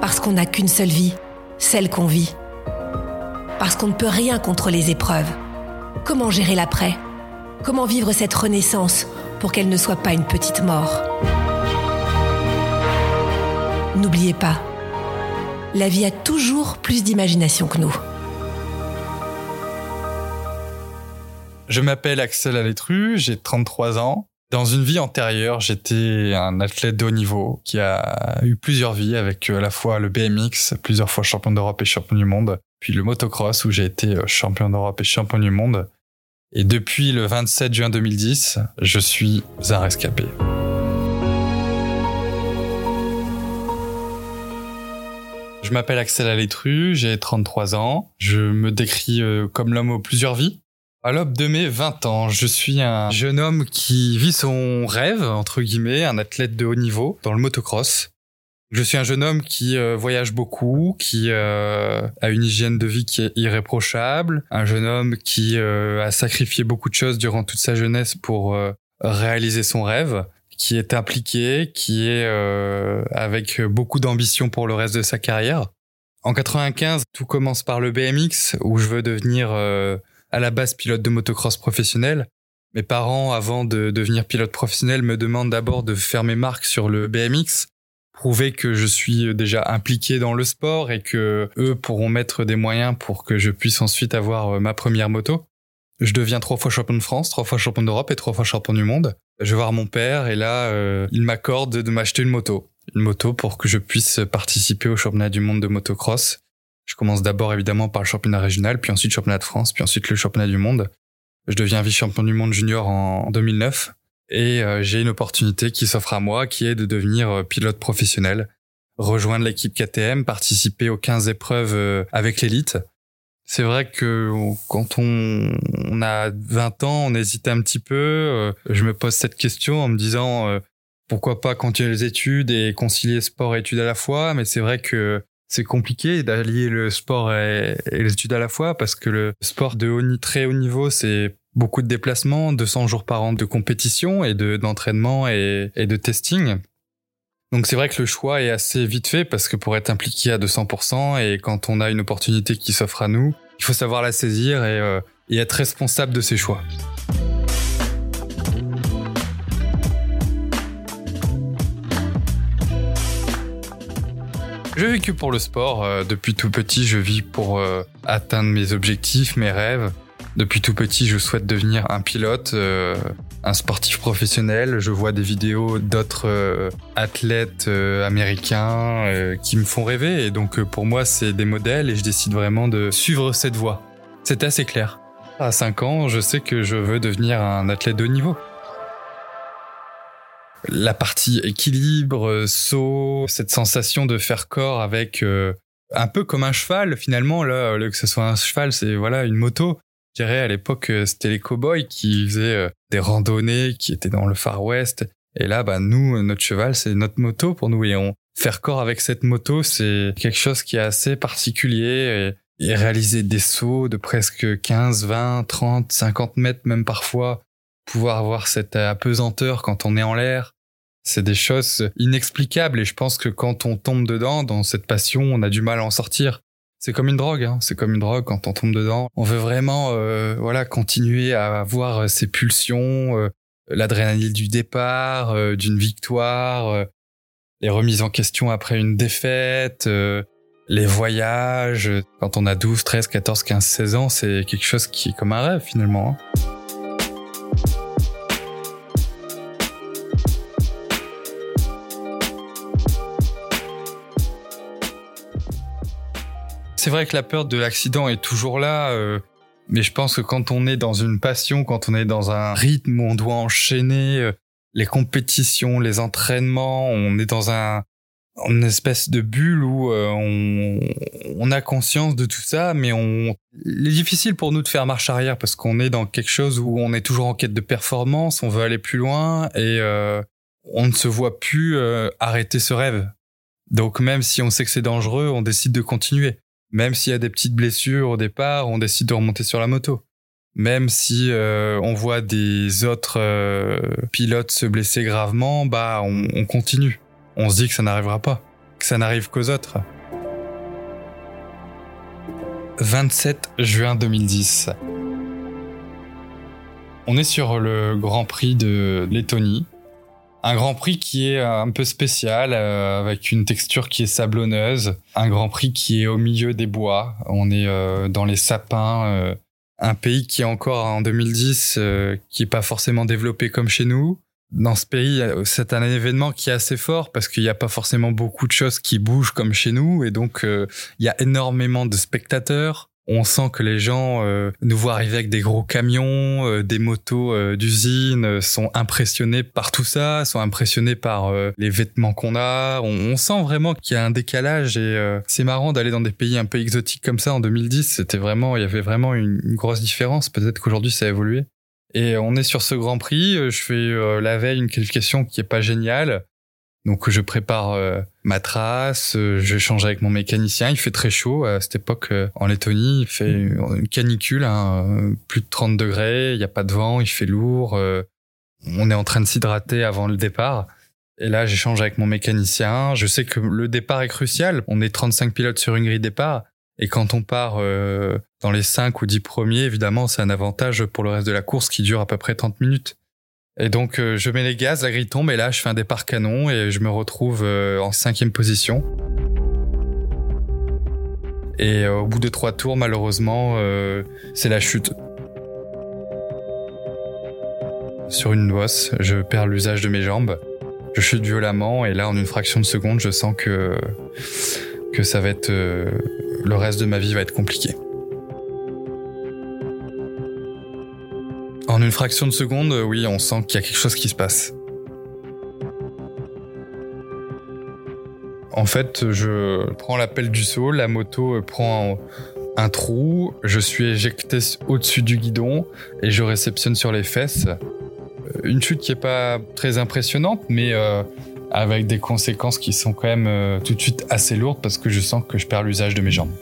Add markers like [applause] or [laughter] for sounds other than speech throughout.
Parce qu'on n'a qu'une seule vie, celle qu'on vit. Parce qu'on ne peut rien contre les épreuves. Comment gérer l'après? Comment vivre cette renaissance pour qu'elle ne soit pas une petite mort? N'oubliez pas, la vie a toujours plus d'imagination que nous. Je m'appelle Axel Alétru, j'ai 33 ans. Dans une vie antérieure, j'étais un athlète de haut niveau qui a eu plusieurs vies avec à la fois le BMX, plusieurs fois champion d'Europe et champion du monde, puis le motocross où j'ai été champion d'Europe et champion du monde. Et depuis le 27 juin 2010, je suis un rescapé. Je m'appelle Axel Alétru, j'ai 33 ans. Je me décris euh, comme l'homme aux plusieurs vies. À l'aube de mes 20 ans, je suis un jeune homme qui vit son rêve, entre guillemets, un athlète de haut niveau dans le motocross. Je suis un jeune homme qui euh, voyage beaucoup, qui euh, a une hygiène de vie qui est irréprochable, un jeune homme qui euh, a sacrifié beaucoup de choses durant toute sa jeunesse pour réaliser son rêve, qui est impliqué, qui est avec beaucoup d'ambition pour le reste de sa carrière. En 95, tout commence par le BMX où je veux devenir à la base pilote de motocross professionnel. Mes parents, avant de devenir pilote professionnel, me demandent d'abord de faire mes marques sur le BMX, prouver que je suis déjà impliqué dans le sport et que eux pourront mettre des moyens pour que je puisse ensuite avoir euh, ma première moto. Je deviens trois fois champion de France, trois fois champion d'Europe et trois fois champion du monde. Je vais voir mon père et là, euh, il m'accorde de m'acheter une moto. Une moto pour que je puisse participer au championnat du monde de motocross. Je commence d'abord évidemment par le championnat régional, puis ensuite le championnat de France, puis ensuite le championnat du monde. Je deviens vice-champion du monde junior en 2009 et euh, j'ai une opportunité qui s'offre à moi qui est de devenir euh, pilote professionnel, rejoindre l'équipe KTM, participer aux 15 épreuves euh, avec l'élite. C'est vrai que quand on, a 20 ans, on hésite un petit peu. Je me pose cette question en me disant pourquoi pas continuer les études et concilier sport et études à la fois, mais c'est vrai que c'est compliqué d'allier le sport et, les études à la fois parce que le sport de haut, très haut niveau, c'est beaucoup de déplacements, 200 jours par an de compétition et de d'entraînement et, et, de testing. Donc c'est vrai que le choix est assez vite fait parce que pour être impliqué à 200% et quand on a une opportunité qui s'offre à nous, il faut savoir la saisir et, euh, et être responsable de ses choix. Vis que pour le sport. Euh, depuis tout petit, je vis pour euh, atteindre mes objectifs, mes rêves. Depuis tout petit, je souhaite devenir un pilote, euh, un sportif professionnel. Je vois des vidéos d'autres athlètes américains qui me font rêver. Et donc, pour moi, c'est des modèles et je décide vraiment de suivre cette voie. C'est assez clair. À 5 ans, je sais que je veux devenir un athlète de haut niveau la partie équilibre, saut, cette sensation de faire corps avec euh, un peu comme un cheval finalement là, que ce soit un cheval, c'est voilà une moto. Je dirais à l'époque c'était les cowboys qui faisaient euh, des randonnées, qui étaient dans le Far West. Et là, bah nous, notre cheval, c'est notre moto pour nous et on faire corps avec cette moto, c'est quelque chose qui est assez particulier. Et, et réaliser des sauts de presque 15, 20, 30, 50 mètres même parfois pouvoir avoir cette apesanteur quand on est en l'air. C'est des choses inexplicables et je pense que quand on tombe dedans, dans cette passion, on a du mal à en sortir. c'est comme une drogue, hein. c'est comme une drogue quand on tombe dedans. On veut vraiment, euh, voilà, continuer à avoir ces pulsions, euh, l'adrénaline du départ, euh, d'une victoire, les remises en question après une défaite, les voyages. Quand on a 12, 13, 14, 15, 16 ans, c'est quelque chose qui est comme un rêve finalement. Hein. C'est vrai que la peur de l'accident est toujours là, euh, mais je pense que quand on est dans une passion, quand on est dans un rythme où on doit enchaîner euh, les compétitions, les entraînements, on est dans un une espèce de bulle où euh, on, on, a conscience de tout ça, mais on, il est difficile pour nous de faire marche arrière parce qu'on est dans quelque chose où on est toujours en quête de performance, on veut aller plus loin et on ne se voit plus arrêter ce rêve. Donc même si on sait que c'est dangereux, on décide de continuer. Même s'il y a des petites blessures au départ, on décide de remonter sur la moto. Même si euh, on voit des autres euh, pilotes se blesser gravement, bah on, on continue. On se dit que ça n'arrivera pas, que ça n'arrive qu'aux autres. 27 juin 2010. On est sur le Grand Prix de Lettonie, un Grand Prix qui est euh, un peu spécial, euh, avec une texture qui est sablonneuse. Un Grand Prix qui est au milieu des bois. On est euh, dans les sapins. un pays qui est encore en 2010, qui est pas forcément développé comme chez nous. Dans ce pays, c'est un événement qui est assez fort parce qu'il n'y a pas forcément beaucoup de choses qui bougent comme chez nous. Et donc, il y a énormément de spectateurs on sent que les gens euh, nous voient arriver avec des gros camions, euh, des motos euh, d'usine, sont impressionnés par tout ça, sont impressionnés par les vêtements qu'on a. On, sent vraiment qu'il y a un décalage et c'est marrant d'aller dans des pays un peu exotiques comme ça en 2010. C'était vraiment, il y avait vraiment une, une grosse différence. Peut-être qu'aujourd'hui ça a évolué. Et on est sur ce Grand Prix. Je fais la veille une qualification qui est pas géniale. Donc je prépare euh, ma trace, euh, je change avec mon mécanicien. Il fait très chaud à cette époque euh, en Lettonie. Il fait une canicule, hein, plus de 30 degrés. Il n'y a pas de vent, il fait lourd. on est en train de s'hydrater avant le départ. Et là, j'échange avec mon mécanicien. Je sais que le départ est crucial. On est 35 pilotes sur une grille départ. Et quand on part dans les 5 ou 10 premiers, évidemment, c'est un avantage pour le reste de la course qui dure à peu près 30 minutes. Et donc euh, je mets les gaz, la grille tombe et là je fais un départ canon et je me retrouve euh, en cinquième position. Et euh, au bout de trois tours, malheureusement, c'est la chute. Sur une bosse, je perds l'usage de mes jambes. Je chute violemment et là, en une fraction de seconde, je sens que que ça va être le reste de ma vie va être compliqué. En une fraction de seconde, oui, on sent qu'il y a quelque chose qui se passe. En fait, je prends l'appel du saut, la moto prend un, trou, je suis éjecté au-dessus du guidon et je réceptionne sur les fesses. Une chute qui est pas très impressionnante, mais euh, avec des conséquences qui sont quand même euh, tout de suite assez lourdes parce que je sens que je perds l'usage de mes jambes.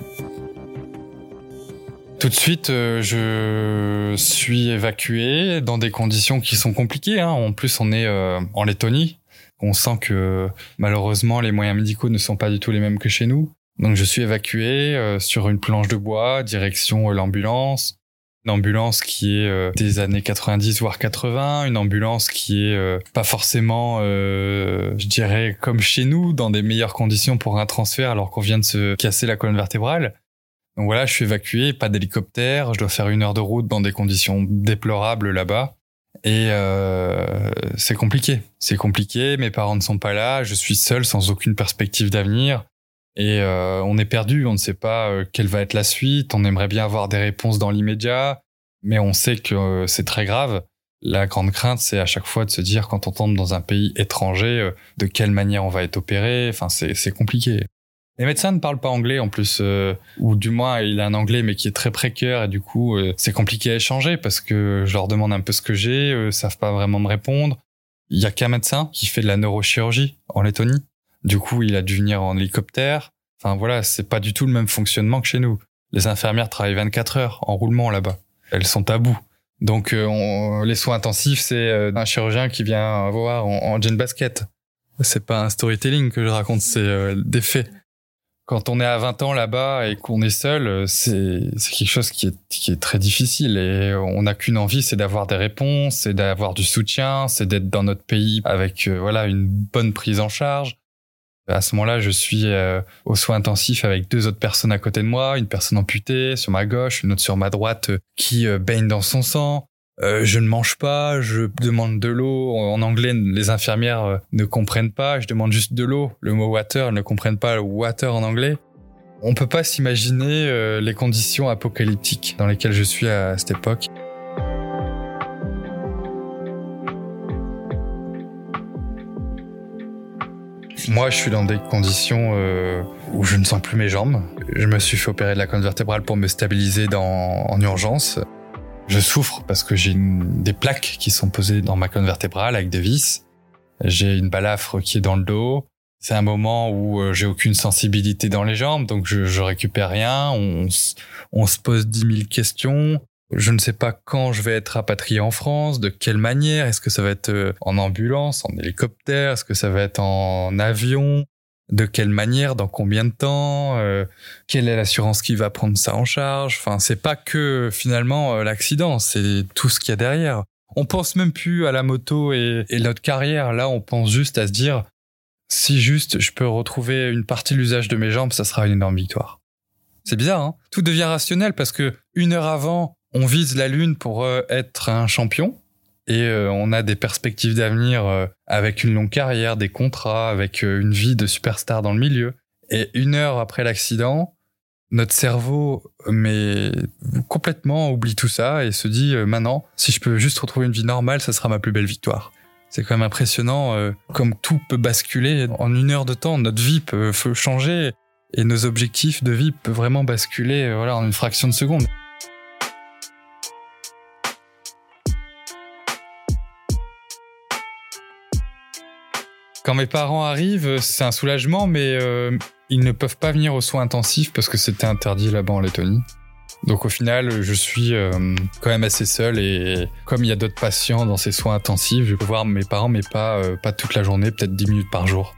Tout de suite, euh, je suis évacué dans des conditions qui sont compliquées. Hein. En plus, on est euh, en Lettonie. On sent que malheureusement, les moyens médicaux ne sont pas du tout les mêmes que chez nous. Donc, je suis évacué euh, sur une planche de bois, direction l'ambulance. Une ambulance qui est des années 90 voire 80, une ambulance qui est pas forcément, je dirais, comme chez nous, dans des meilleures conditions pour un transfert alors qu'on vient de se casser la colonne vertébrale. Donc voilà, je suis évacué, pas d'hélicoptère, je dois faire une heure de route dans des conditions déplorables là-bas. Et euh, c'est compliqué. C'est compliqué, mes parents ne sont pas là, je suis seul sans aucune perspective d'avenir. Et euh, on est perdu, on ne sait pas euh, quelle va être la suite, on aimerait bien avoir des réponses dans l'immédiat, mais on sait que euh, c'est très grave. La grande crainte, c'est à chaque fois de se dire quand on tombe dans un pays étranger, euh, de quelle manière on va être opéré. Enfin, c'est compliqué. Les médecins ne parlent pas anglais en plus, euh, ou du moins il a un anglais mais qui est très précaire et du coup euh, c'est compliqué à échanger parce que je leur demande un peu ce que j'ai, eux savent pas vraiment me répondre. Il y a qu'un médecin qui fait de la neurochirurgie en Lettonie. Du coup il a dû venir en hélicoptère. Enfin voilà, c'est pas du tout le même fonctionnement que chez nous. Les infirmières travaillent 24 heures en roulement là-bas. Elles sont à bout. Donc euh, les soins intensifs c'est un chirurgien qui vient voir en, en jean basket. C'est pas un storytelling que je raconte, c'est des faits quand on est à 20 ans là-bas et qu'on est seul, c'est c'est quelque chose qui est qui est très difficile et on n'a qu'une envie, c'est d'avoir des réponses, c'est d'avoir du soutien, c'est d'être dans notre pays avec euh, voilà une bonne prise en charge. À ce moment-là, je suis euh, aux soins intensifs avec deux autres personnes à côté de moi, une personne amputée sur ma gauche, une autre sur ma droite euh, qui baigne dans son sang. Je ne mange pas, je demande de l'eau. En anglais, les infirmières ne comprennent pas. Je demande juste de l'eau. Le mot water, elles ne comprennent pas le water en anglais. On peut pas s'imaginer les conditions apocalyptiques dans lesquelles je suis à cette époque. Moi, je suis dans des conditions euh, où je ne sens plus mes jambes. Je me suis fait opérer de la colonne vertébrale pour me stabiliser dans, en urgence. Je souffre parce que j'ai des plaques qui sont posées dans ma colonne vertébrale avec des vis. J'ai une balafre qui est dans le dos. C'est un moment où euh, j'ai aucune sensibilité dans les jambes, donc je, je récupère rien. On, on se pose dix mille questions. Je ne sais pas quand je vais être rapatrié en France, de quelle manière. Est-ce que ça va être euh, en ambulance, en hélicoptère? Est-ce que ça va être en avion? De quelle manière Dans combien de temps euh, Quelle est l'assurance qui va prendre ça en charge? Enfin, c'est pas que finalement euh, l'accident, c'est tout ce qu'il y a derrière. On pense même plus à la moto et, notre carrière. Là, on pense juste à se dire si juste je peux retrouver une partie de l'usage de mes jambes, ça sera une énorme victoire. C'est bizarre, hein? Tout devient rationnel parce que une heure avant, on vise la lune pour euh, être un champion et euh, on a des perspectives d'avenir euh, avec une longue carrière, des contrats, avec une vie de superstar dans le milieu. Et une heure après l'accident, notre cerveau mais complètement oublie tout ça et se dit maintenant si je peux juste retrouver une vie normale, ça sera ma plus belle victoire. C'est quand même impressionnant comme tout peut basculer en une heure de temps. Notre vie peut, peut changer et nos objectifs de vie peuvent vraiment basculer voilà en une fraction de seconde. Quand mes parents arrivent, c'est un soulagement, mais euh, ils ne peuvent pas venir aux soins intensifs parce que c'était interdit là-bas en Lettonie. Donc au final, je suis euh, quand même assez seul et comme il y a d'autres patients dans ces soins intensifs, je peux voir mes parents, mais pas, euh, pas toute la journée, peut-être 10 minutes par jour.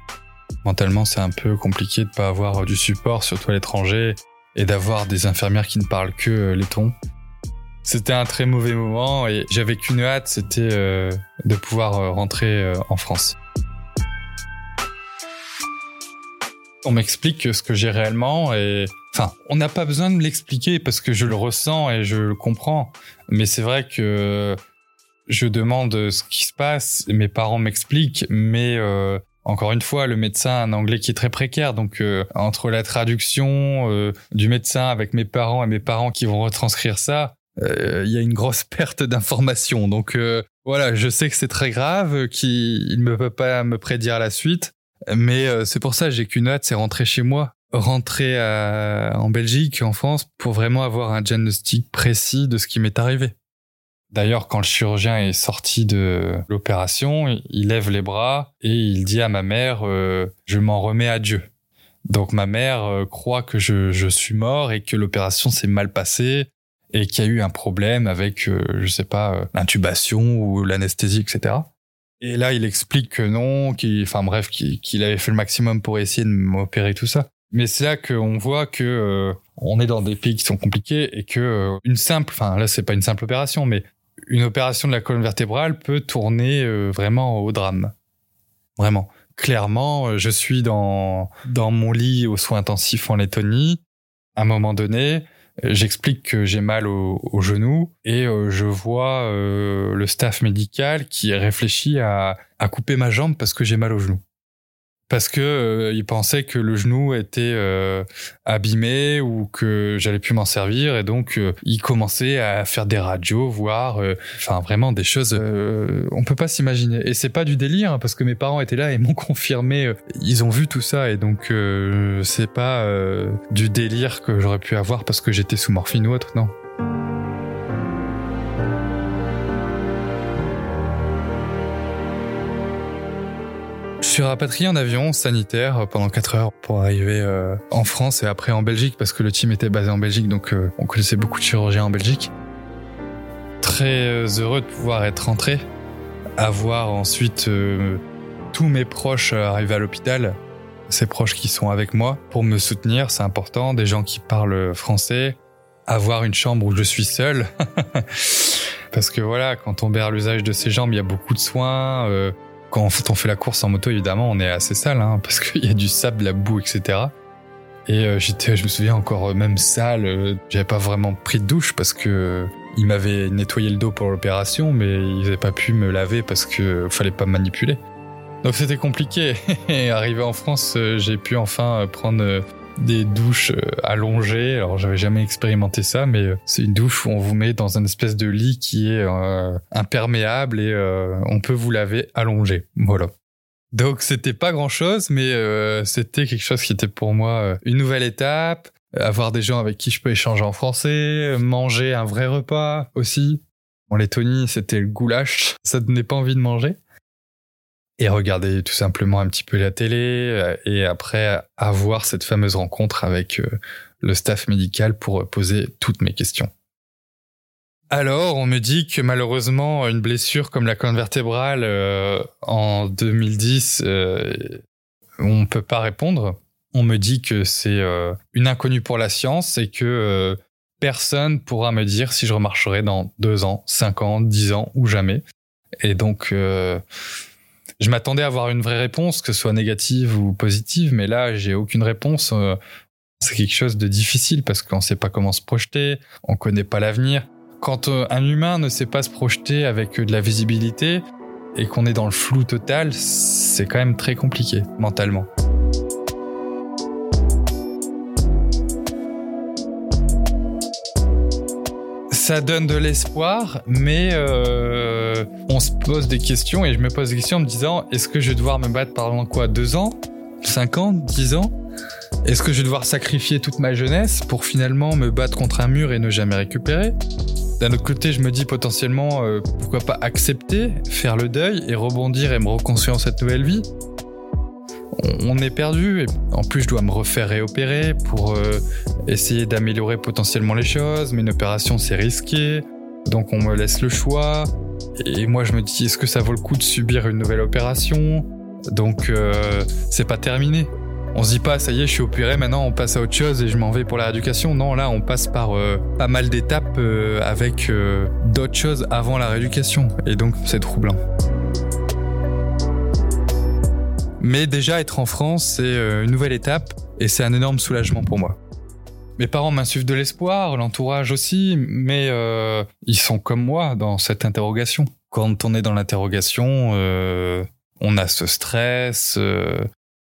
Mentalement, c'est un peu compliqué de pas avoir du support, surtout à l'étranger, et d'avoir des infirmières qui ne parlent que letton. C'était un très mauvais moment et j'avais qu'une hâte, c'était de pouvoir rentrer en France. On m'explique ce que j'ai réellement et enfin, on n'a pas besoin de me l'expliquer parce que je le ressens et je le comprends. Mais c'est vrai que je demande ce qui se passe, mes parents m'expliquent, mais euh, encore une fois, le médecin a un anglais qui est très précaire, donc euh, entre la traduction euh, du médecin avec mes parents et mes parents qui vont retranscrire ça, il y a une grosse [laughs] perte d'information. Donc voilà, je sais que c'est très grave, qu'il ne peut pas me prédire la suite, mais euh, c'est pour ça j'ai qu'une hâte, c'est rentrer chez moi, rentrer en Belgique, en France, pour vraiment avoir un diagnostic précis de ce qui m'est arrivé. D'ailleurs, quand le chirurgien est sorti de l'opération, il lève les bras et il dit à ma mère euh, Je m'en remets à Dieu ». Donc ma mère euh, croit que je, suis mort et que l'opération s'est mal passée et qu'il y a eu un problème avec, je sais pas, l'intubation ou l'anesthésie, etc. Et là, il explique que non, qu'il, bref, qu'il avait fait le maximum pour essayer de m'opérer tout ça. Mais c'est là qu'on voit que euh, on est dans des pays qui sont compliqués et que euh, une simple, enfin là c'est pas une simple opération, mais une opération de la colonne vertébrale peut tourner euh, vraiment au drame. Vraiment. Clairement, je suis dans dans mon lit aux soins intensifs en Lettonie. À un moment donné, J'explique que j'ai mal au, genou et euh, je vois euh, le staff médical qui réfléchit à, à couper ma jambe parce que j'ai mal au genou parce que euh, il pensait que le genou était euh, abîmé ou que j'allais plus m'en servir et donc euh, il commençait à faire des radios voir enfin vraiment des choses on peut pas s'imaginer. Et c'est pas du délire hein, parce que mes parents étaient là et [laughs] m'ont confirmé ils ont vu tout ça et donc c'est pas du délire que j'aurais pu avoir parce que j'étais sous morphine ou autre non Je suis rapatrié en avion sanitaire pendant 4 heures pour arriver euh, en France et après en Belgique parce que le team était basé en Belgique donc euh, on connaissait beaucoup de chirurgiens en Belgique. Très euh, heureux de pouvoir être rentré, avoir ensuite tous mes proches arrivés à l'hôpital ces proches qui sont avec moi pour me soutenir, c'est important, des gens qui parlent français, avoir une chambre où je suis seul. [laughs] Parce que voilà, quand on perd l'usage de ses jambes, il y a beaucoup de soins. Quand on fait la course en moto, évidemment, on est assez sale, hein, [laughs] parce qu'il y a du sable, de la boue, etc. Et euh, j'étais, je me souviens encore euh, même sale. Euh, j'avais pas vraiment pris de douche parce que il m'avait nettoyé le dos pour l'opération, mais ils n'avaient pas pu me laver parce que fallait pas me manipuler. Donc c'était compliqué. [laughs] Et arrivé en France, j'ai pu enfin prendre des douches allongées. Alors j'avais jamais expérimenté ça, mais c'est une douche où on vous met dans une espèce de lit qui est imperméable et on peut vous laver allongé. Voilà. Donc c'était pas grand chose, mais euh, c'était quelque chose qui était pour moi euh, une nouvelle étape. Avoir des gens avec qui je peux échanger en français, manger un vrai repas aussi. En Lettonie, c'était le goulash, ça donnait pas envie de manger. Et regarder tout simplement un petit peu la télé, euh, et après avoir cette fameuse rencontre avec le staff médical pour poser toutes mes questions. Alors, on me dit que malheureusement, une blessure comme la colonne vertébrale euh, en 2010, euh, on ne peut pas répondre. On me dit que c'est euh, une inconnue pour la science et que personne pourra me dire si je remarcherai dans deux ans, cinq ans, dix ans ou jamais. Et donc, je m'attendais à avoir une vraie réponse, que ce soit négative ou positive, mais là, j'ai aucune réponse. c'est quelque chose de difficile parce qu'on ne sait pas comment se projeter, on ne connaît pas l'avenir. Quand euh, un humain ne sait pas se projeter avec euh, de la visibilité et qu'on est dans le flou total, c'est quand même très compliqué mentalement. Ça donne de l'espoir, mais euh, on se pose des questions et je me pose des questions en me disant est-ce que je vais devoir me battre pendant quoi Deux ans? Cinq ans? Dix ans? Est-ce que je vais devoir sacrifier toute ma jeunesse pour finalement me battre contre un mur et ne jamais récupérer? D'un autre côté, je me dis potentiellement, euh, pourquoi pas accepter, faire le deuil et rebondir et me reconstruire cette nouvelle vie? On est perdu et en plus je dois me refaire réopérer pour euh, essayer d'améliorer potentiellement les choses mais une opération c'est risqué donc on me laisse le choix et moi je me dis est-ce que ça vaut le coup de subir une nouvelle opération? Donc euh, c'est pas terminé on se dit pas, ça y est, je suis opéré, maintenant on passe à autre chose et je m'en vais pour la rééducation. Non, là, on passe par euh, pas mal d'étapes avec d'autres choses avant la rééducation. Et donc, c'est troublant. Mais déjà, être en France, c'est une nouvelle étape et c'est un énorme soulagement pour moi. Mes parents m'insufflent de l'espoir, l'entourage aussi, mais ils sont comme moi dans cette interrogation. Quand on est dans l'interrogation, on a ce stress,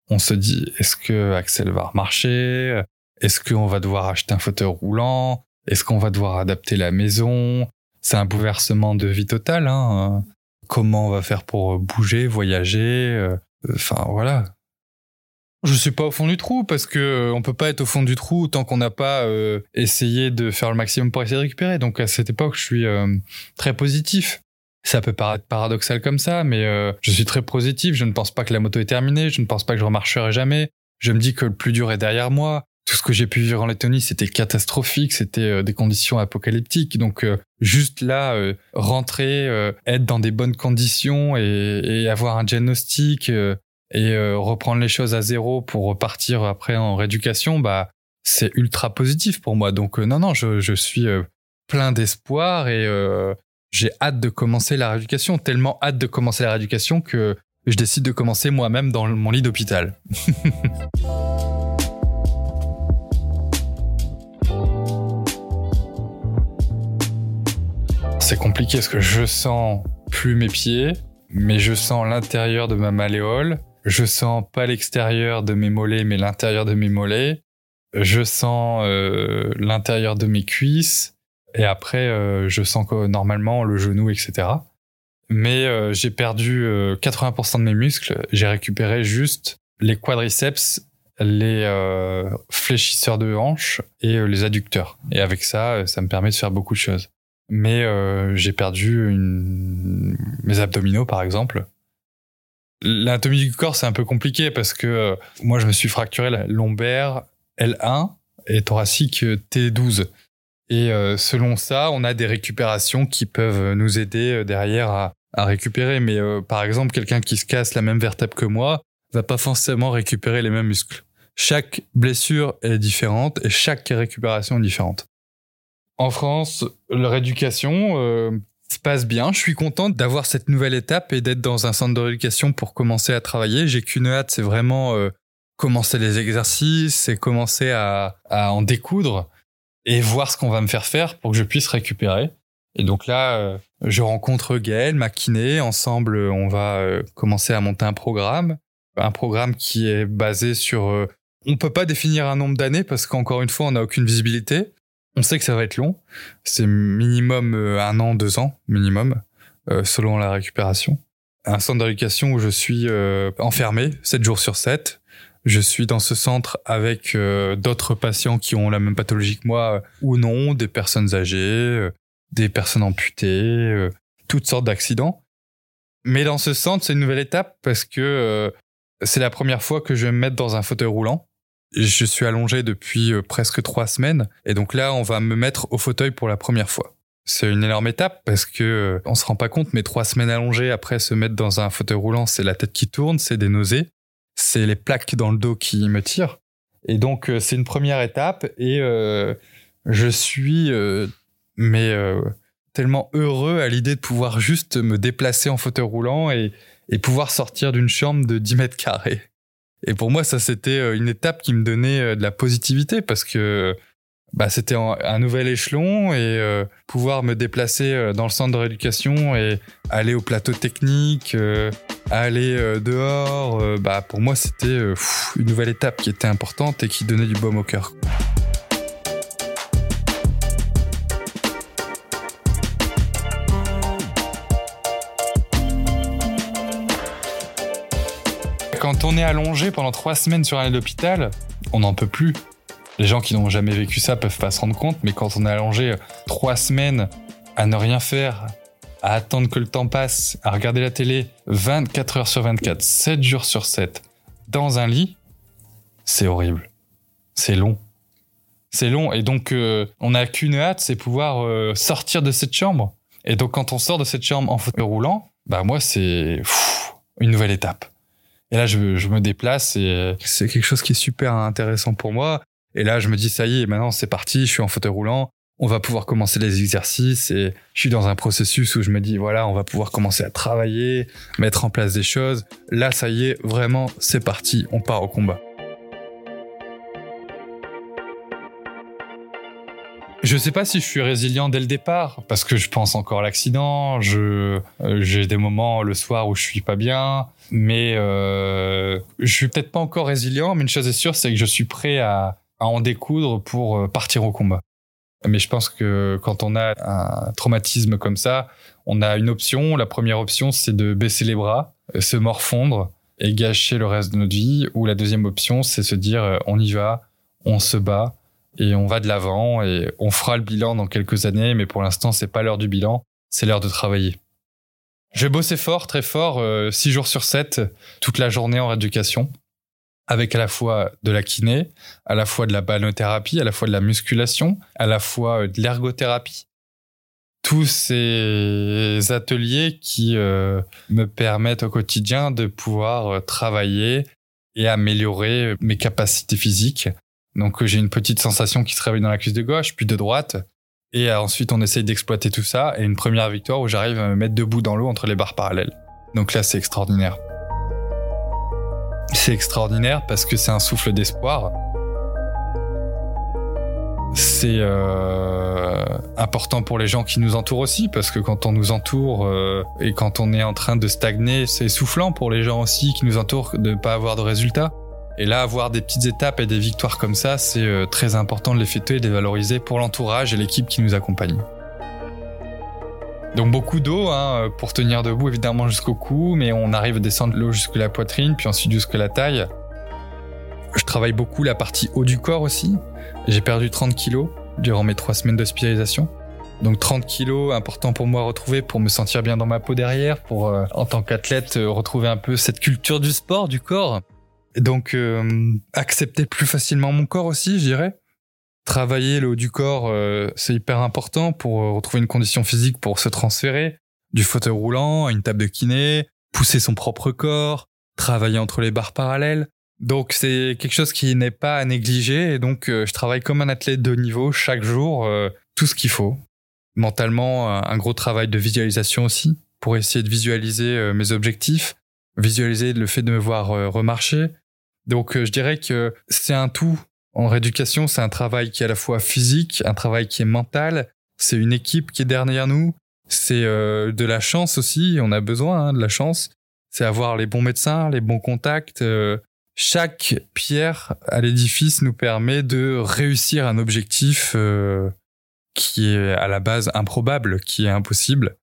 on se dit est-ce que Axel va marcher Est-ce qu'on va devoir acheter un fauteuil roulant? Est-ce qu'on va devoir adapter la maison? C'est un bouleversement de vie totale. Hein Comment on va faire pour bouger, voyager Enfin voilà. Je suis pas au fond du trou parce que on peut pas être au fond du trou tant qu'on n'a pas euh, essayé de faire le maximum pour essayer de récupérer. Donc à cette époque, je suis euh, très positif. Ça peut paraître paradoxal comme ça, mais euh, je suis très positif. Je ne pense pas que la moto est terminée. Je ne pense pas que je remarcherai jamais. Je me dis que le plus dur est derrière moi. Tout ce que j'ai pu vivre en Lettonie, c'était catastrophique. C'était euh, des conditions apocalyptiques. Donc, euh, juste là, rentrer, être dans des bonnes conditions et, avoir un diagnostic et reprendre les choses à zéro pour repartir après en rééducation, bah, c'est ultra positif pour moi. Donc, non, non, je suis plein d'espoir et j'ai hâte de commencer la rééducation, tellement hâte de commencer la rééducation que je décide de commencer moi-même dans mon lit d'hôpital. [laughs] C'est compliqué parce que je sens plus mes pieds, mais je sens l'intérieur de ma malléole. Je sens pas l'extérieur de mes mollets, mais l'intérieur de mes mollets. Je sens euh, l'intérieur de mes cuisses. Et après, euh, je sens normalement le genou, etc. Mais euh, j'ai perdu 80% euh, de mes muscles. J'ai récupéré juste les quadriceps, les fléchisseurs de hanches et les adducteurs. Et avec ça, ça me permet de faire beaucoup de choses. Mais j'ai perdu une... mes abdominaux, par exemple. L'anatomie du corps, c'est un peu compliqué parce que moi, je me suis fracturé la lombaire L1 et thoracique T12. Et euh, selon ça, on a des récupérations qui peuvent nous aider euh, derrière à, à récupérer. Mais euh, par exemple, quelqu'un qui se casse la même vertèbre que moi va pas forcément récupérer les mêmes muscles. Chaque blessure est différente et chaque récupération est différente. En France, leur éducation euh, se passe bien. Je suis content d'avoir cette nouvelle étape et d'être dans un centre de rééducation pour commencer à travailler. J'ai qu'une hâte, c'est vraiment euh, commencer les exercices, c'est commencer à, à en découdre et voir ce qu'on va me faire faire pour que je puisse récupérer. Et donc là, euh, je rencontre Gaël, ma kiné. Ensemble, on va euh, commencer à monter un programme. Un programme qui est basé sur... euh, on peut pas définir un nombre d'années parce qu'encore une fois, on n'a aucune visibilité. On sait que ça va être long. C'est minimum euh, un an, deux ans, minimum, euh, selon la récupération. Un centre d'éducation où je suis euh, enfermé 7 jours sur 7. Je suis dans ce centre avec d'autres patients qui ont la même pathologie que moi ou non, des personnes âgées, des personnes amputées, toutes sortes d'accidents. Mais dans ce centre, c'est une nouvelle étape parce que c'est la première fois que je vais me mettre dans un fauteuil roulant. Je suis allongé depuis euh, presque trois semaines et donc là, on va me mettre au fauteuil pour la première fois. C'est une énorme étape parce que euh, on se rend pas compte, mais trois semaines allongées après se mettre dans un fauteuil roulant, c'est la tête qui tourne, c'est des nausées, c'est les plaques dans le dos qui me tirent. Et donc euh, c'est une première étape et je suis mais tellement heureux à l'idée de pouvoir juste me déplacer en fauteuil roulant et, et pouvoir sortir d'une chambre de 10 mètres carrés. Et pour moi, ça, c'était euh, une étape qui me donnait euh, de la positivité parce que bah, c'était un nouvel échelon et euh, pouvoir me déplacer dans le centre de rééducation et aller au plateau technique, aller dehors, bah, pour moi, c'était une nouvelle étape qui était importante et qui donnait du baume au cœur. Quand on est allongé pendant trois semaines sur un lit d'hôpital, on n'en peut plus. Les gens qui n'ont jamais vécu ça peuvent pas se rendre compte, mais quand on est allongé trois semaines à ne rien faire, à attendre que le temps passe, à regarder la télé 24 heures sur 24, 7 jours sur 7, dans un lit, c'est horrible. C'est long. C'est long. Et donc, euh, on n'a qu'une hâte, c'est pouvoir euh, sortir de cette chambre. Et donc, quand on sort de cette chambre en fauteuil roulant, bah moi, c'est une nouvelle étape. Et là, je, je me déplace et euh, c'est quelque chose qui est super intéressant pour moi. Et là, je me dis, ça y est, maintenant, c'est parti, je suis en fauteuil roulant. On va pouvoir commencer les exercices et je suis dans un processus où je me dis, voilà, on va pouvoir commencer à travailler, mettre en place des choses. Là, ça y est, vraiment, c'est parti, on part au combat. Je sais pas si je suis résilient dès le départ parce que je pense encore à l'accident. Euh, j'ai des moments le soir où je suis pas bien, mais euh, je suis peut-être pas encore résilient. Mais une chose est sûre, c'est que je suis prêt à, à en découdre pour euh, partir au combat. Mais je pense que quand on a un traumatisme comme ça, on a une option. La première option, c'est de baisser les bras, euh, se morfondre et gâcher le reste de notre vie. Ou la deuxième option, c'est se dire on y va, on se bat et on va de l'avant et on fera le bilan dans quelques années, mais pour l'instant, c'est pas l'heure du bilan, c'est l'heure de travailler. Je bossais fort, très fort, 6 jours sur 7, toute la journée en rééducation, avec à la fois de la kiné, à la fois de la balnéothérapie, à la fois de la musculation, à la fois euh, de l'ergothérapie. Tous ces ateliers qui euh, me permettent au quotidien de pouvoir euh, travailler et améliorer mes capacités physiques donc euh, j'ai une petite sensation qui se réveille dans la cuisse de gauche, puis de droite. Et euh, ensuite on essaye d'exploiter tout ça. Et une première victoire où j'arrive à me mettre debout dans l'eau entre les barres parallèles. Donc là c'est extraordinaire. C'est extraordinaire parce que c'est un souffle d'espoir. C'est euh, important pour les gens qui nous entourent aussi, parce que quand on nous entoure et quand on est en train de stagner, c'est essoufflant pour les gens aussi qui nous entourent de ne pas avoir de résultats. Et là, avoir des petites étapes et des victoires comme ça, c'est euh, très important de les fêter et de les valoriser pour l'entourage et l'équipe qui nous accompagne. Donc beaucoup d'eau hein, pour tenir debout évidemment jusqu'au cou, mais on arrive à descendre l'eau jusque la poitrine, puis ensuite jusque la taille. Je travaille beaucoup la partie haut du corps aussi. J'ai perdu 30 kilos durant mes trois semaines d'hospitalisation. Donc 30 kilos, important pour moi à retrouver pour me sentir bien dans ma peau derrière, pour euh, en tant qu'athlète euh, retrouver un peu cette culture du sport, du corps. Donc euh, accepter plus facilement mon corps aussi, je dirais. Travailler le haut du corps, euh, c'est hyper important pour euh, retrouver une condition physique pour se transférer du fauteuil roulant à une table de kiné, pousser son propre corps, travailler entre les barres parallèles. Donc c'est quelque chose qui n'est pas à négliger et donc je travaille comme un athlète de niveau chaque jour, tout ce qu'il faut. Mentalement, un gros travail de visualisation aussi pour essayer de visualiser mes objectifs, visualiser le fait de me voir remarcher. Donc je dirais que c'est un tout. En rééducation, c'est un travail qui est à la fois physique, un travail qui est mental, c'est une équipe qui est derrière nous, c'est de la chance aussi, on a besoin hein, de la chance. C'est avoir les bons médecins, les bons contacts, chaque pierre à l'édifice nous permet de réussir un objectif euh, qui est à la base improbable, qui est impossible.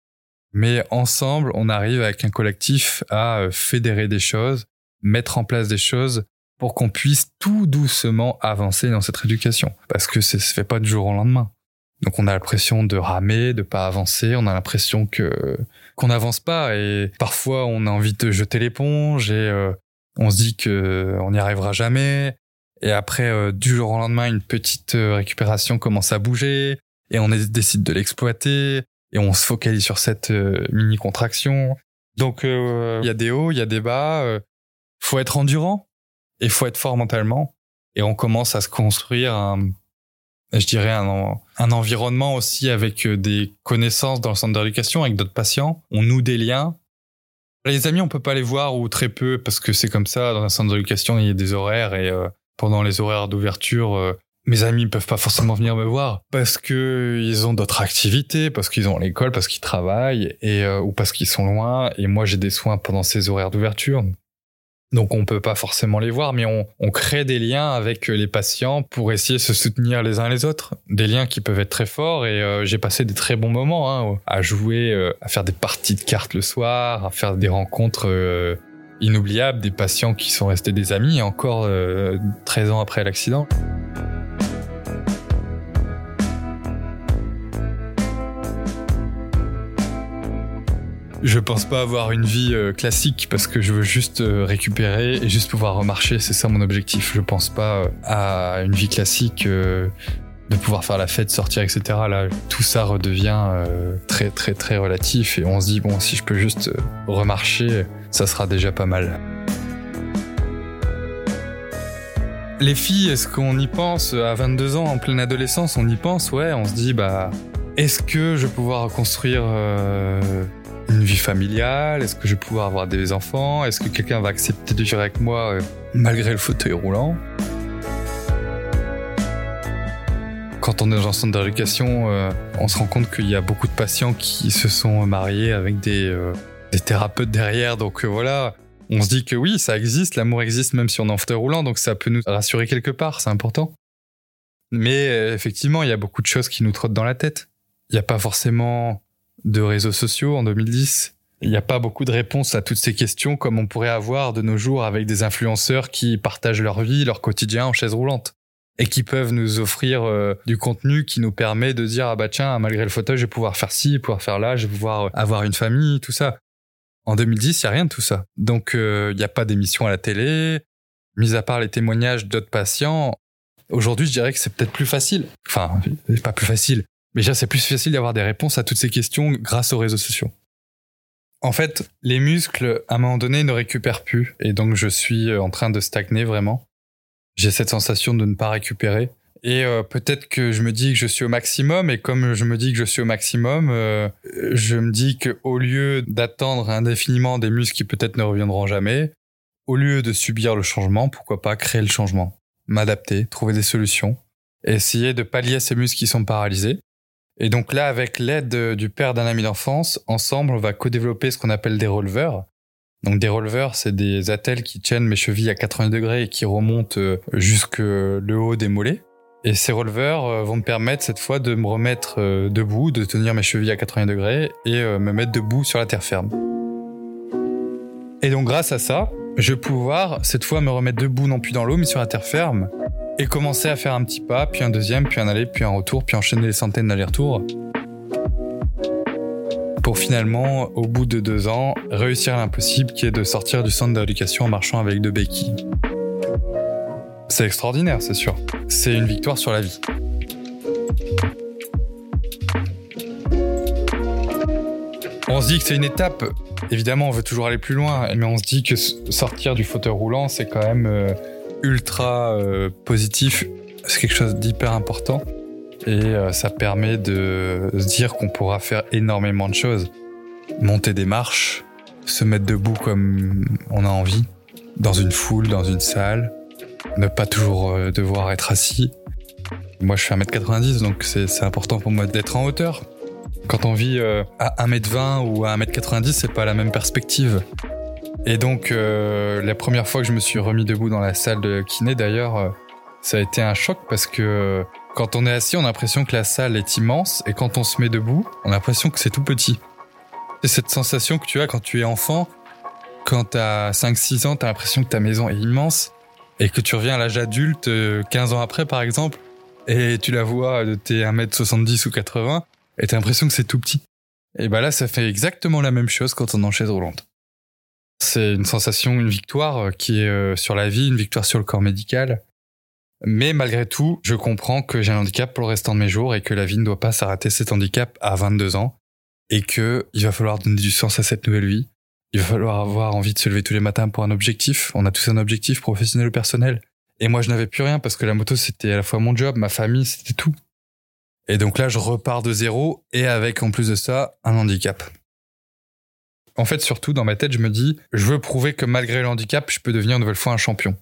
Mais ensemble, on arrive avec un collectif à euh, fédérer des choses, mettre en place des choses pour qu'on puisse tout doucement avancer dans cette éducation. Parce que ça se fait pas du jour au lendemain. Donc on a l'impression de ramer, de pas avancer, on a l'impression que qu'on n'avance pas et parfois on a envie de jeter l'éponge et euh, on se dit que on n'y arrivera jamais. Et après, euh, du jour au lendemain, une petite euh, récupération commence à bouger et on décide de l'exploiter et on se focalise sur cette mini contraction. Donc il y a des hauts, il y a des bas. faut être endurant et faut être fort mentalement. Et on commence à se construire un, je dirais un, un environnement aussi avec des connaissances dans le centre d'éducation avec d'autres patients. On noue des liens les amis, on peut pas les voir ou très peu parce que c'est comme ça. Dans un centre d'éducation, il y a des horaires et euh, pendant les horaires d'ouverture, euh, mes amis ne peuvent pas forcément venir me voir parce que ils ont d'autres activités, parce qu'ils ont l'école, parce qu'ils travaillent et euh, ou parce qu'ils sont loin. Et moi, j'ai des soins pendant ces horaires d'ouverture. Donc on peut pas forcément les voir, mais on, crée des liens avec les patients pour essayer de se soutenir les uns les autres. Des liens qui peuvent être très forts et euh, j'ai passé des très bons moments hein, à jouer, euh, à faire des parties de cartes le soir, à faire des rencontres euh, inoubliables, des patients qui sont restés des amis encore 13 ans après l'accident. Je pense pas avoir une vie euh, classique parce que je veux juste euh, récupérer et juste pouvoir remarcher. C'est ça mon objectif. Je pense pas euh, à une vie classique de pouvoir faire la fête, sortir, etc. Là, tout ça redevient très, très, très relatif et on se dit, bon, si je peux juste remarcher, ça sera déjà pas mal. Les filles, est-ce qu'on y pense à 22 ans, en pleine adolescence On y pense, ouais, on se dit, bah, est-ce que je vais pouvoir construire une vie familiale Est-ce que je vais pouvoir avoir des enfants Est-ce que quelqu'un va accepter de vivre avec moi euh, malgré le fauteuil roulant? Quand on est dans un centre d'éducation, euh, on se rend compte qu'il y a beaucoup de patients qui se sont mariés avec des, euh, des thérapeutes derrière. Donc voilà, on se dit que oui, ça existe, l'amour existe même si on est en fauteuil roulant, donc ça peut nous rassurer quelque part, c'est important. Mais effectivement, il y a beaucoup de choses qui nous trottent dans la tête. Il n'y a pas forcément de réseaux sociaux en 2010. Il n'y a pas beaucoup de réponses à toutes ces questions comme on pourrait avoir de nos jours avec des influenceurs qui partagent leur vie, leur quotidien en chaise roulante et qui peuvent nous offrir euh, du contenu qui nous permet de dire ah bah tiens malgré le fauteuil je vais pouvoir faire ci, pouvoir faire là, je vais pouvoir avoir une famille, tout ça. En 2010, il y a rien de tout ça. Donc euh, il n'y a pas d'émission à la télé, mis à part les témoignages d'autres patients. Aujourd'hui, je dirais que c'est peut-être plus facile. Enfin, pas plus facile. Mais déjà, c'est plus facile d'avoir des réponses à toutes ces questions grâce aux réseaux sociaux. En fait, les muscles, à un moment donné, ne récupèrent plus. Et donc, je suis euh, en train de stagner vraiment. J'ai cette sensation de ne pas récupérer. Et euh, peut-être que je me dis que je suis au maximum. Et comme je me dis que je suis au maximum, euh, je me dis qu'au lieu d'attendre indéfiniment des muscles qui peut-être ne reviendront jamais, au lieu de subir le changement, pourquoi pas créer le changement, m'adapter, trouver des solutions, essayer de pallier ces muscles qui sont paralysés et donc là, avec l'aide du père d'un ami d'enfance, ensemble, on va co-développer ce qu'on appelle des releveurs. Donc des releveurs, c'est des attelles qui tiennent mes chevilles à 80 degrés et qui remontent euh, jusque le haut des mollets. Et ces releveurs euh, vont me permettre cette fois de me remettre euh, debout, de tenir mes chevilles à 80 degrés et me mettre debout sur la terre ferme. Et donc grâce à ça, je vais pouvoir cette fois me remettre debout non plus dans l'eau mais sur la terre ferme et commencer à faire un petit pas, puis un deuxième, puis un aller, puis un retour, puis enchaîner les centaines d'allers-retours. Pour finalement, au bout de deux ans, réussir l'impossible qui est de sortir du centre d'éducation en marchant avec deux béquilles. C'est extraordinaire, c'est sûr. C'est une victoire sur la vie. On se dit que c'est une étape. Évidemment, on veut toujours aller plus loin, mais on se dit que sortir du fauteuil roulant, c'est quand même euh, ultra euh, positif. C'est quelque chose d'hyper important. Et euh, ça permet de se dire qu'on pourra faire énormément de choses. Monter des marches, se mettre debout comme on a envie, dans une foule, dans une salle, ne pas toujours devoir être assis. Moi, je fais 1m90, donc c'est important pour moi d'être en hauteur. Quand on vit euh, à 1m20 ou à 1m90, c'est pas la même perspective. Et donc, euh, la première fois que je me suis remis debout dans la salle de kiné, d'ailleurs, euh, ça a été un choc parce que quand on est assis, on a l'impression que la salle est immense, et quand on se met debout, on a l'impression que c'est tout petit. C'est cette sensation que tu as quand tu es enfant, quand t'as 5-6 ans, t'as l'impression que ta maison est immense, et que tu reviens à l'âge adulte, 15 ans après par exemple, et tu la vois de tes 1m70 ou 80, et t'as l'impression que c'est tout petit. Et bah là, ça fait exactement la même chose quand on est en chaise roulante. C'est une sensation, une victoire euh, qui est euh, sur la vie, une victoire sur le corps médical. Mais malgré tout, je comprends que j'ai un handicap pour le restant de mes jours et que la vie ne doit pas s'arrêter cet handicap à 22 ans et que il va falloir donner du sens à cette nouvelle vie. Il va falloir avoir envie de se lever tous les matins pour un objectif. On a tous un objectif professionnel ou personnel. Et moi, je n'avais plus rien parce que la moto, c'était à la fois mon job, ma famille, c'était tout. Et donc là, je repars de zéro et avec en plus de ça un handicap. En fait, surtout dans ma tête, je me dis, je veux prouver que malgré le handicap, je peux devenir une nouvelle fois un champion.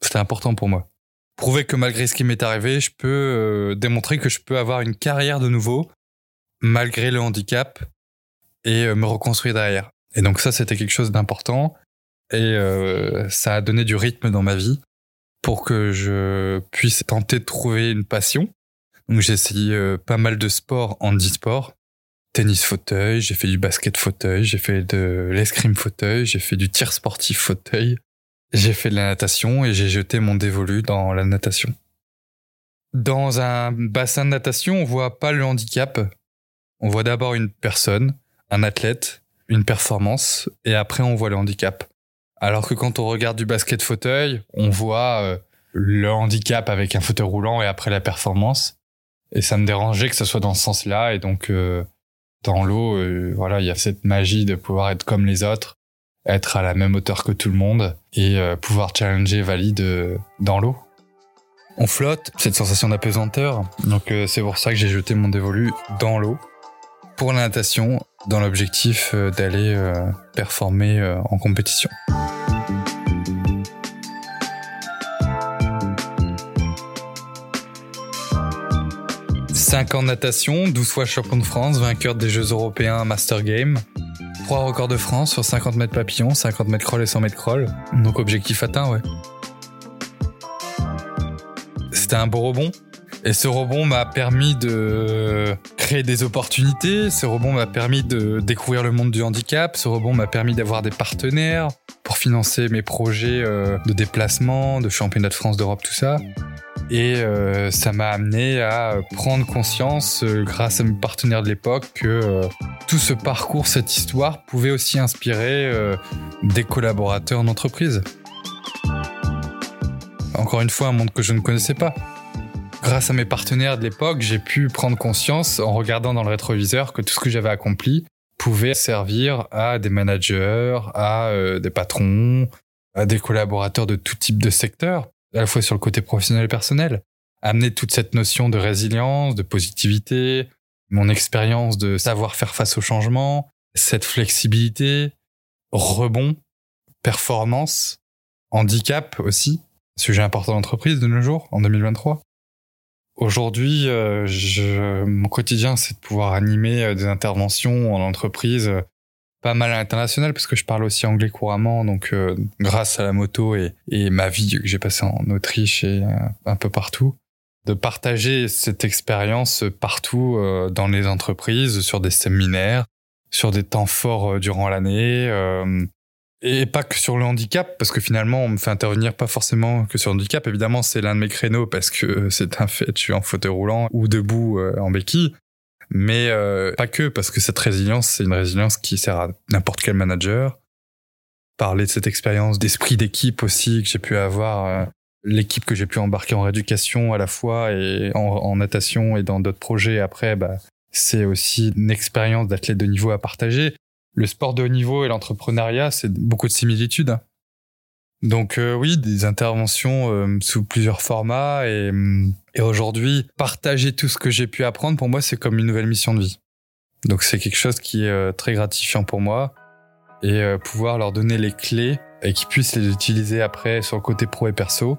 C'était important pour moi. Prouver que malgré ce qui m'est arrivé, je peux euh, démontrer que je peux avoir une carrière de nouveau malgré le handicap et euh, me reconstruire derrière. Et donc ça, c'était quelque chose d'important et euh, ça a donné du rythme dans ma vie pour que je puisse tenter de trouver une passion donc j'ai essayé pas mal de sports handisport. Tennis fauteuil, j'ai fait du basket fauteuil, j'ai fait de l'escrime fauteuil, j'ai fait du tir sportif fauteuil, j'ai fait de la natation et j'ai jeté mon dévolu dans la natation. Dans un bassin de natation, on voit pas le handicap. On voit d'abord une personne, un athlète, une performance, et après on voit le handicap. Alors que quand on regarde du basket fauteuil, on voit euh, le handicap avec un fauteuil roulant et après la performance. Et ça me dérangeait que ce soit dans ce sens-là. Et donc, euh, dans l'eau, euh, voilà, il y a cette magie de pouvoir être comme les autres, être à la même hauteur que tout le monde et euh, pouvoir challenger Valide dans l'eau. On flotte, cette sensation d'apesanteur. Donc, c'est pour ça que j'ai jeté mon dévolu dans l'eau pour la natation, dans l'objectif d'aller performer en compétition. 5 ans de natation, 12 fois champion de France, vainqueur des Jeux européens Master Game. 3 records de France sur 50 mètres papillon, 50 mètres crawl et 100 mètres crawl. Donc objectif atteint, ouais. C'était un beau rebond. Et ce rebond m'a permis de créer des opportunités. Ce rebond m'a permis de découvrir le monde du handicap. Ce rebond m'a permis d'avoir des partenaires pour financer mes projets euh, de déplacement, de championnat de France, d'Europe, tout ça. Et euh, ça m'a amené à prendre conscience, euh, grâce à mes partenaires de l'époque, que euh, tout ce parcours, cette histoire, pouvait aussi inspirer des collaborateurs en entreprise. Encore une fois, un monde que je ne connaissais pas. Grâce à mes partenaires de l'époque, j'ai pu prendre conscience, en regardant dans le rétroviseur, que tout ce que j'avais accompli pouvait servir à des managers, à des patrons, à des collaborateurs de tout type de secteur à la fois sur le côté professionnel et personnel. Amener toute cette notion de résilience, de positivité, mon expérience de savoir faire face au changement, cette flexibilité, rebond, performance, handicap aussi, sujet important d'entreprise de nos jours, en 2023. Aujourd'hui, euh, mon quotidien, c'est de pouvoir animer euh, des interventions en entreprise pas mal à l'international parce que je parle aussi anglais couramment. Donc, euh, grâce à la moto et, et ma vie que j'ai passée en Autriche et euh, un peu partout, de partager cette expérience partout euh, dans les entreprises, sur des séminaires, sur des temps forts durant l'année. et pas que sur le handicap, parce que finalement, on me fait intervenir pas forcément que sur le handicap. Évidemment, c'est l'un de mes créneaux parce que c'est un fait, je suis en fauteuil roulant ou debout en béquille mais euh, pas que, parce que cette résilience, c'est une résilience qui sert à n'importe quel manager. Parler de cette expérience d'esprit d'équipe aussi que j'ai pu avoir, euh, l'équipe que j'ai pu embarquer en rééducation à la fois et en, natation et dans d'autres projets après, bah, c'est aussi une expérience d'athlète de niveau à partager. le sport de haut niveau et l'entrepreneuriat, c'est beaucoup de similitudes. Donc euh, oui, des interventions euh, sous plusieurs formats et, et aujourd'hui, partager tout ce que j'ai pu apprendre, pour moi, c'est comme une nouvelle mission de vie. Donc c'est quelque chose qui est euh, très gratifiant pour moi et pouvoir leur donner les clés et qu'ils puissent les utiliser après sur le côté pro et perso,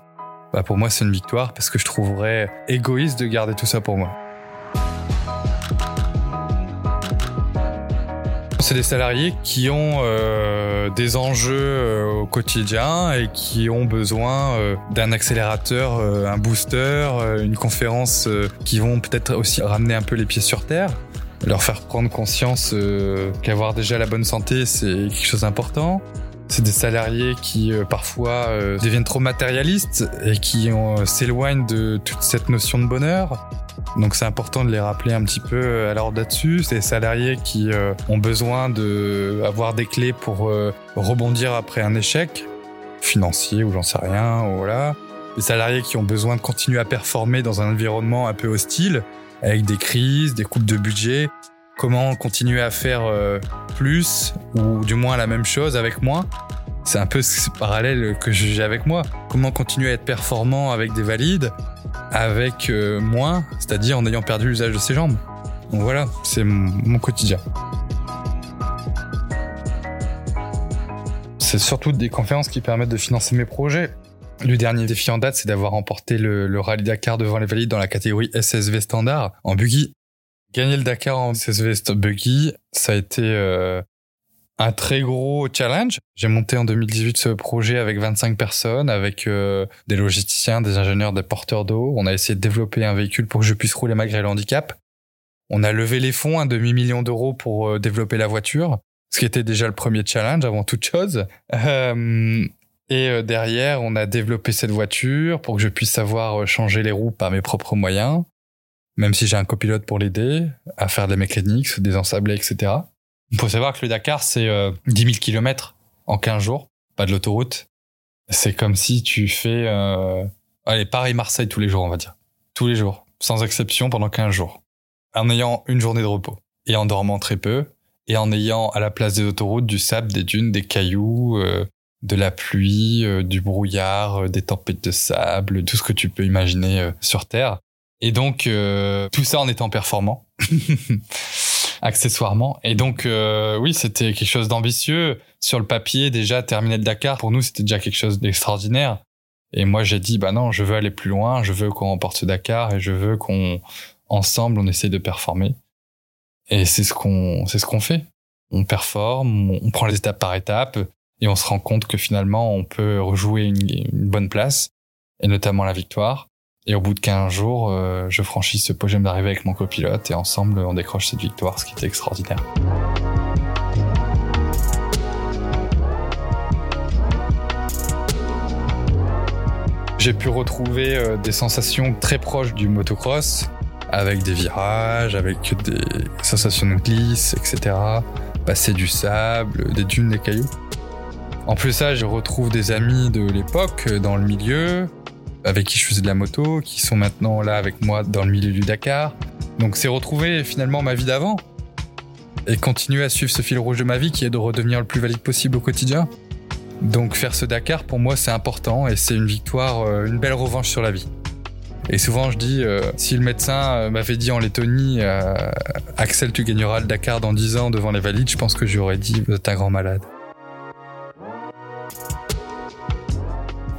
bah pour moi c'est une victoire parce que je trouverais égoïste de garder tout ça pour moi. C'est des salariés qui ont euh, des enjeux euh, au quotidien et qui ont besoin euh, d'un accélérateur, un booster, une conférence qui vont peut-être aussi ramener un peu les pieds sur terre, leur faire prendre conscience qu'avoir déjà la bonne santé c'est quelque chose d'important. C'est des salariés qui parfois deviennent trop matérialistes et qui s'éloignent de toute cette notion de bonheur. Donc c'est important de les rappeler un petit peu euh, à l'ordre là-dessus. Des salariés qui euh, ont besoin de avoir des clés pour euh, rebondir après un échec financier ou j'en sais rien, voilà. Des salariés qui ont besoin de continuer à performer dans un environnement un peu hostile, avec des crises, des coupes de budget. Comment continuer à faire euh, plus ou du moins la même chose avec moins C'est un peu ce parallèle que j'ai avec moi. Comment continuer à être performant avec des valides? Avec euh, moins, c'est-à-dire en ayant perdu l'usage de ses jambes. Donc voilà, c'est mon, quotidien. C'est surtout des conférences qui permettent de financer mes projets. Le dernier défi en date, c'est d'avoir remporté le, le Rallye Dakar devant les valides dans la catégorie SSV standard en buggy. Gagner le Dakar en SSV buggy, ça a été euh, un très gros challenge. J'ai monté en 2018 ce projet avec 25 personnes, avec euh, des logisticiens, des ingénieurs, des porteurs d'eau. On a essayé de développer un véhicule pour que je puisse rouler malgré le handicap. On a levé les fonds, un demi-million d'euros pour euh, développer la voiture, ce qui était déjà le premier challenge avant toute chose. Euh, et derrière, on a développé cette voiture pour que je puisse savoir changer les roues par mes propres moyens, même si j'ai un copilote pour l'aider à faire des mécaniques, des ensablés, etc. Il faut savoir que le Dakar, c'est euh, 10 000 km en 15 jours, pas de l'autoroute. C'est comme si tu fais... Euh... Allez, Paris-Marseille tous les jours, on va dire. Tous les jours, sans exception, pendant 15 jours. En ayant une journée de repos. Et en dormant très peu. Et en ayant à la place des autoroutes du sable, des dunes, des cailloux, euh, de la pluie, euh, du brouillard, des tempêtes de sable, tout ce que tu peux imaginer sur Terre. Et donc, tout ça en étant performant. [laughs] accessoirement. Et donc, euh, oui, c'était quelque chose d'ambitieux. Sur le papier, déjà, terminer le Dakar, pour nous, c'était déjà quelque chose d'extraordinaire. Et moi, j'ai dit, bah non, je veux aller plus loin, je veux qu'on remporte ce Dakar et je veux qu'on, ensemble, on essaye de performer. Et c'est ce qu'on, c'est ce qu'on fait. On performe, on, prend les étapes par étapes et on se rend compte que finalement, on peut rejouer une bonne place et notamment la victoire. Et au bout de 15 jours, euh, je franchis ce podium d'arrivée avec mon copilote et ensemble, on décroche cette victoire, ce qui était extraordinaire. J'ai pu retrouver euh, des sensations très proches du motocross, avec des virages, avec des sensations de glisse, etc. Passer du sable, des dunes, des cailloux. En plus ça, je retrouve des amis de l'époque euh, dans le milieu, avec qui je faisais de la moto, qui sont maintenant là avec moi dans le milieu du Dakar. Donc c'est retrouver finalement ma vie d'avant et continuer à suivre ce fil rouge de ma vie qui est de redevenir le plus valide possible au quotidien. Donc faire ce Dakar pour moi c'est important et c'est une victoire, euh, une belle revanche sur la vie. Et souvent je dis, euh, si le médecin euh, m'avait dit en Lettonie, Axel tu gagneras le Dakar dans 10 ans devant les valides, je pense que j'aurais dit, vous êtes un grand malade.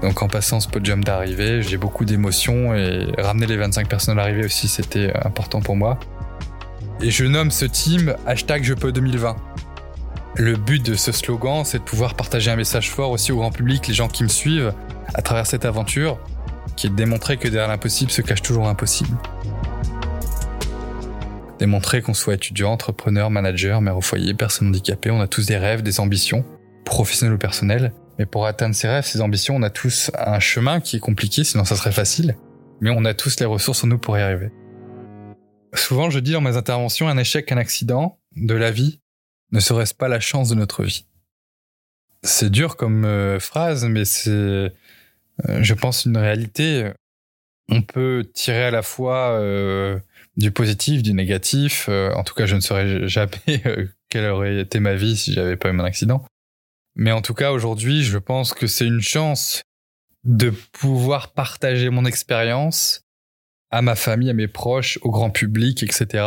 Donc en passant ce podium d'arrivée, j'ai beaucoup d'émotions et ramener les 25 personnes à l'arrivée aussi, c'était important pour moi. Et je nomme ce team hashtag Je peux 2020. Le but de ce slogan, c'est de pouvoir partager un message fort aussi au grand public, les gens qui me suivent, à travers cette aventure, qui est de démontrer que derrière l'impossible se cache toujours l'impossible. Démontrer qu'on soit étudiant, entrepreneur, manager, mère au foyer, personne handicapée, on a tous des rêves, des ambitions, professionnelles ou personnelles. Mais pour atteindre ces rêves, ces ambitions, on a tous un chemin qui est compliqué, sinon ça serait facile. Mais on a tous les ressources en nous pour y arriver. Souvent, je dis dans mes interventions, un échec, un accident de la vie, ne serait-ce pas la chance de notre vie C'est dur comme euh, phrase, mais c'est, euh, je pense, une réalité. On peut tirer à la fois euh, du positif, du négatif. En tout cas, je ne serai jamais quelle aurait été ma vie si j'avais pas eu mon accident. Mais en tout cas, aujourd'hui, je pense que c'est une chance de pouvoir partager mon expérience à ma famille, à mes proches, au grand public, etc.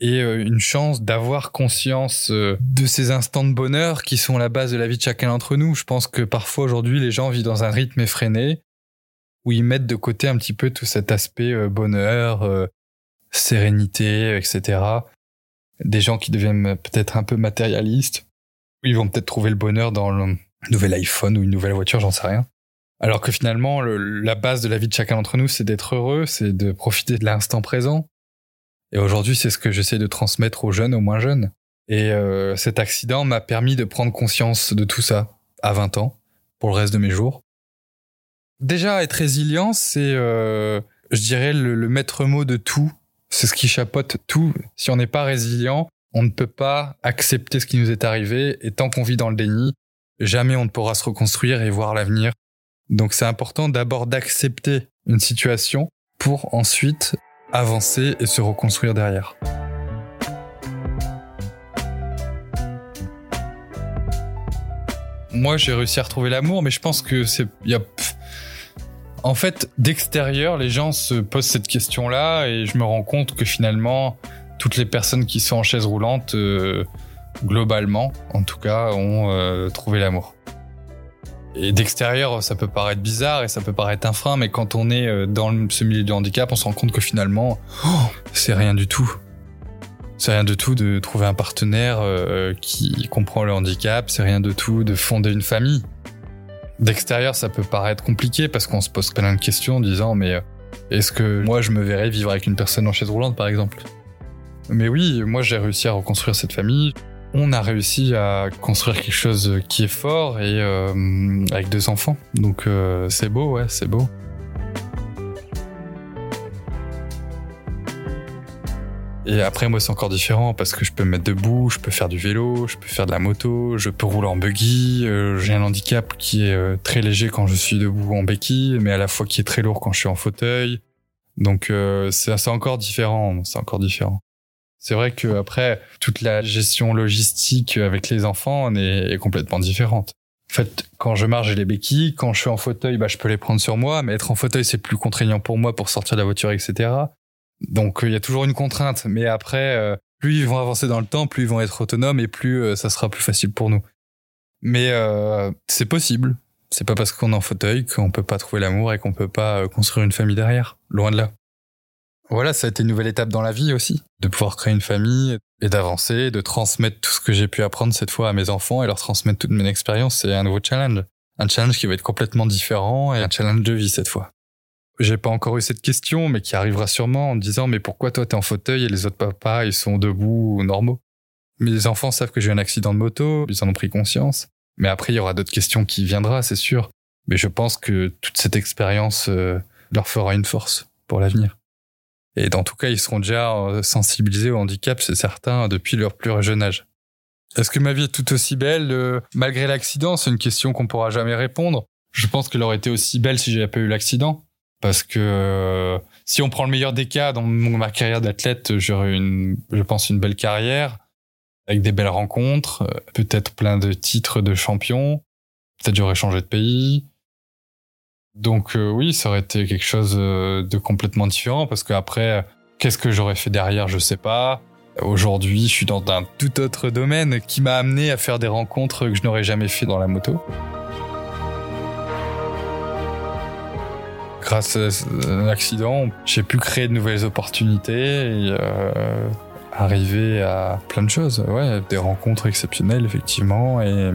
Et euh, une chance d'avoir conscience euh, de ces instants de bonheur qui sont la base de la vie de chacun d'entre nous. Je pense que parfois aujourd'hui, les gens vivent dans un rythme effréné où ils mettent de côté un petit peu tout cet aspect euh, bonheur, sérénité, etc. Des gens qui deviennent peut-être un peu matérialistes. Ils vont peut-être trouver le bonheur dans le nouvel iPhone ou une nouvelle voiture, j'en sais rien. Alors que finalement, la base de la vie de chacun d'entre nous, c'est d'être heureux, c'est de profiter de l'instant présent. Et aujourd'hui, c'est ce que j'essaie de transmettre aux jeunes, aux moins jeunes. Et euh, cet accident m'a permis de prendre conscience de tout ça à 20 ans, pour le reste de mes jours. Déjà, être résilient, c'est, euh, je dirais, le, le maître mot de tout. C'est ce qui chapeaute tout. Si on n'est pas résilient, on ne peut pas accepter ce qui nous est arrivé. Et tant qu'on vit dans le déni, jamais on ne pourra se reconstruire et voir l'avenir donc c'est important d'abord d'accepter une situation pour ensuite avancer et se reconstruire derrière. Moi, j'ai réussi à retrouver l'amour, mais je pense que c'est, en fait, d'extérieur, les gens se posent cette question-là et je me rends compte que finalement, toutes les personnes qui sont en chaise roulante, euh, globalement, en tout cas, ont euh, trouvé l'amour. Et d'extérieur, ça peut paraître bizarre et ça peut paraître un frein, mais quand on est euh, dans ce milieu du handicap, on se rend compte que finalement, oh, c'est rien du tout. C'est rien du tout de trouver un partenaire qui comprend le handicap, c'est rien de tout de fonder une famille. D'extérieur, ça peut paraître compliqué parce qu'on se pose plein de questions en disant mais est-ce que moi je me verrais vivre avec une personne en chaise roulante par exemple? Mais oui, moi j'ai réussi à reconstruire cette famille on a réussi à construire quelque chose qui est fort et euh, avec deux enfants. Donc euh, c'est beau, ouais, c'est beau. Et après, moi, c'est encore différent parce que je peux me mettre debout, je peux faire du vélo, je peux faire de la moto, je peux rouler en buggy. Euh, j'ai un handicap qui est très léger quand je suis debout en béquille, mais à la fois qui est très lourd quand je suis en fauteuil. Donc, c'est encore différent. C'est encore différent. C'est vrai que après toute la gestion logistique avec les enfants est, complètement différente. En fait, quand je marche, j'ai les béquilles. Quand je suis en fauteuil, bah, je peux les prendre sur moi. Mais être en fauteuil, c'est plus contraignant pour moi pour sortir de la voiture, etc. Donc, il y a toujours une contrainte. Mais après, euh, plus ils vont avancer dans le temps, plus ils vont être autonomes et plus euh, ça sera plus facile pour nous. Mais euh, c'est possible. C'est pas parce qu'on est en fauteuil qu'on peut pas trouver l'amour et qu'on peut pas construire une famille derrière. Loin de là. Voilà, ça a été une nouvelle étape dans la vie aussi, de pouvoir créer une famille et d'avancer, de transmettre tout ce que j'ai pu apprendre cette fois à mes enfants et leur transmettre toute mon expérience. C'est un nouveau challenge. Un challenge qui va être complètement différent et un challenge de vie cette fois. J'ai pas encore eu cette question, mais qui arrivera sûrement en disant mais pourquoi toi t'es en fauteuil et les autres papas ils sont debout ou normaux? Mes enfants savent que j'ai eu un accident de moto, ils en ont pris conscience. Mais après il y aura d'autres questions qui viendra, c'est sûr. Mais je pense que toute cette expérience euh, leur fera une force pour l'avenir. Et dans tout cas, ils seront déjà euh, sensibilisés au handicap, c'est certain, depuis leur plus jeune âge. Est-ce que ma vie est tout aussi belle euh, malgré l'accident? C'est une question qu'on pourra jamais répondre. Je pense qu'elle aurait été aussi belle si j'avais pas eu l'accident. Parce que euh, si on prend le meilleur des cas dans ma carrière d'athlète, j'aurais une, je pense, une belle carrière avec des belles rencontres, peut-être plein de titres de champion. Peut-être j'aurais changé de pays. Donc euh, oui, ça aurait été quelque chose euh, de complètement différent parce qu'après, qu'est-ce que j'aurais fait derrière, je sais pas. Aujourd'hui, je suis dans un tout autre domaine qui m'a amené à faire des rencontres que je n'aurais jamais fait dans la moto. Grâce à un accident, j'ai pu créer de nouvelles opportunités et euh, arriver à plein de choses. Ouais, des rencontres exceptionnelles effectivement. Et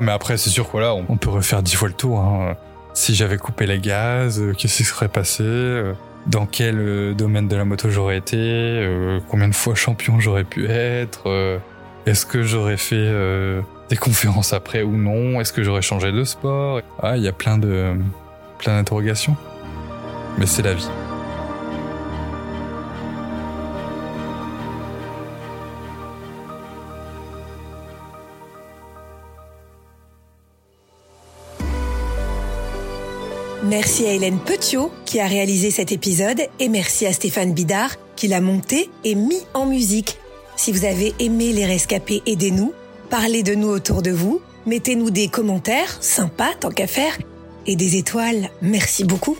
mais après, c'est sûr quoi on peut refaire dix fois le tour. Hein si j'avais coupé les gaz, euh, qu'est-ce qui serait passé, euh, dans quel euh, domaine de la moto j'aurais été, combien de fois champion j'aurais pu être, est-ce que j'aurais fait des conférences après ou non, est-ce que j'aurais changé de sport? Ah, il y a plein de plein d'interrogations. Mais c'est la vie. Merci à Hélène Petiot qui a réalisé cet épisode et merci à Stéphane Bidard qui l'a monté et mis en musique. Si vous avez aimé les rescapés, aidez-nous. Parlez de nous autour de vous. Mettez-nous des commentaires, sympas tant qu'à faire, et des étoiles. Merci beaucoup.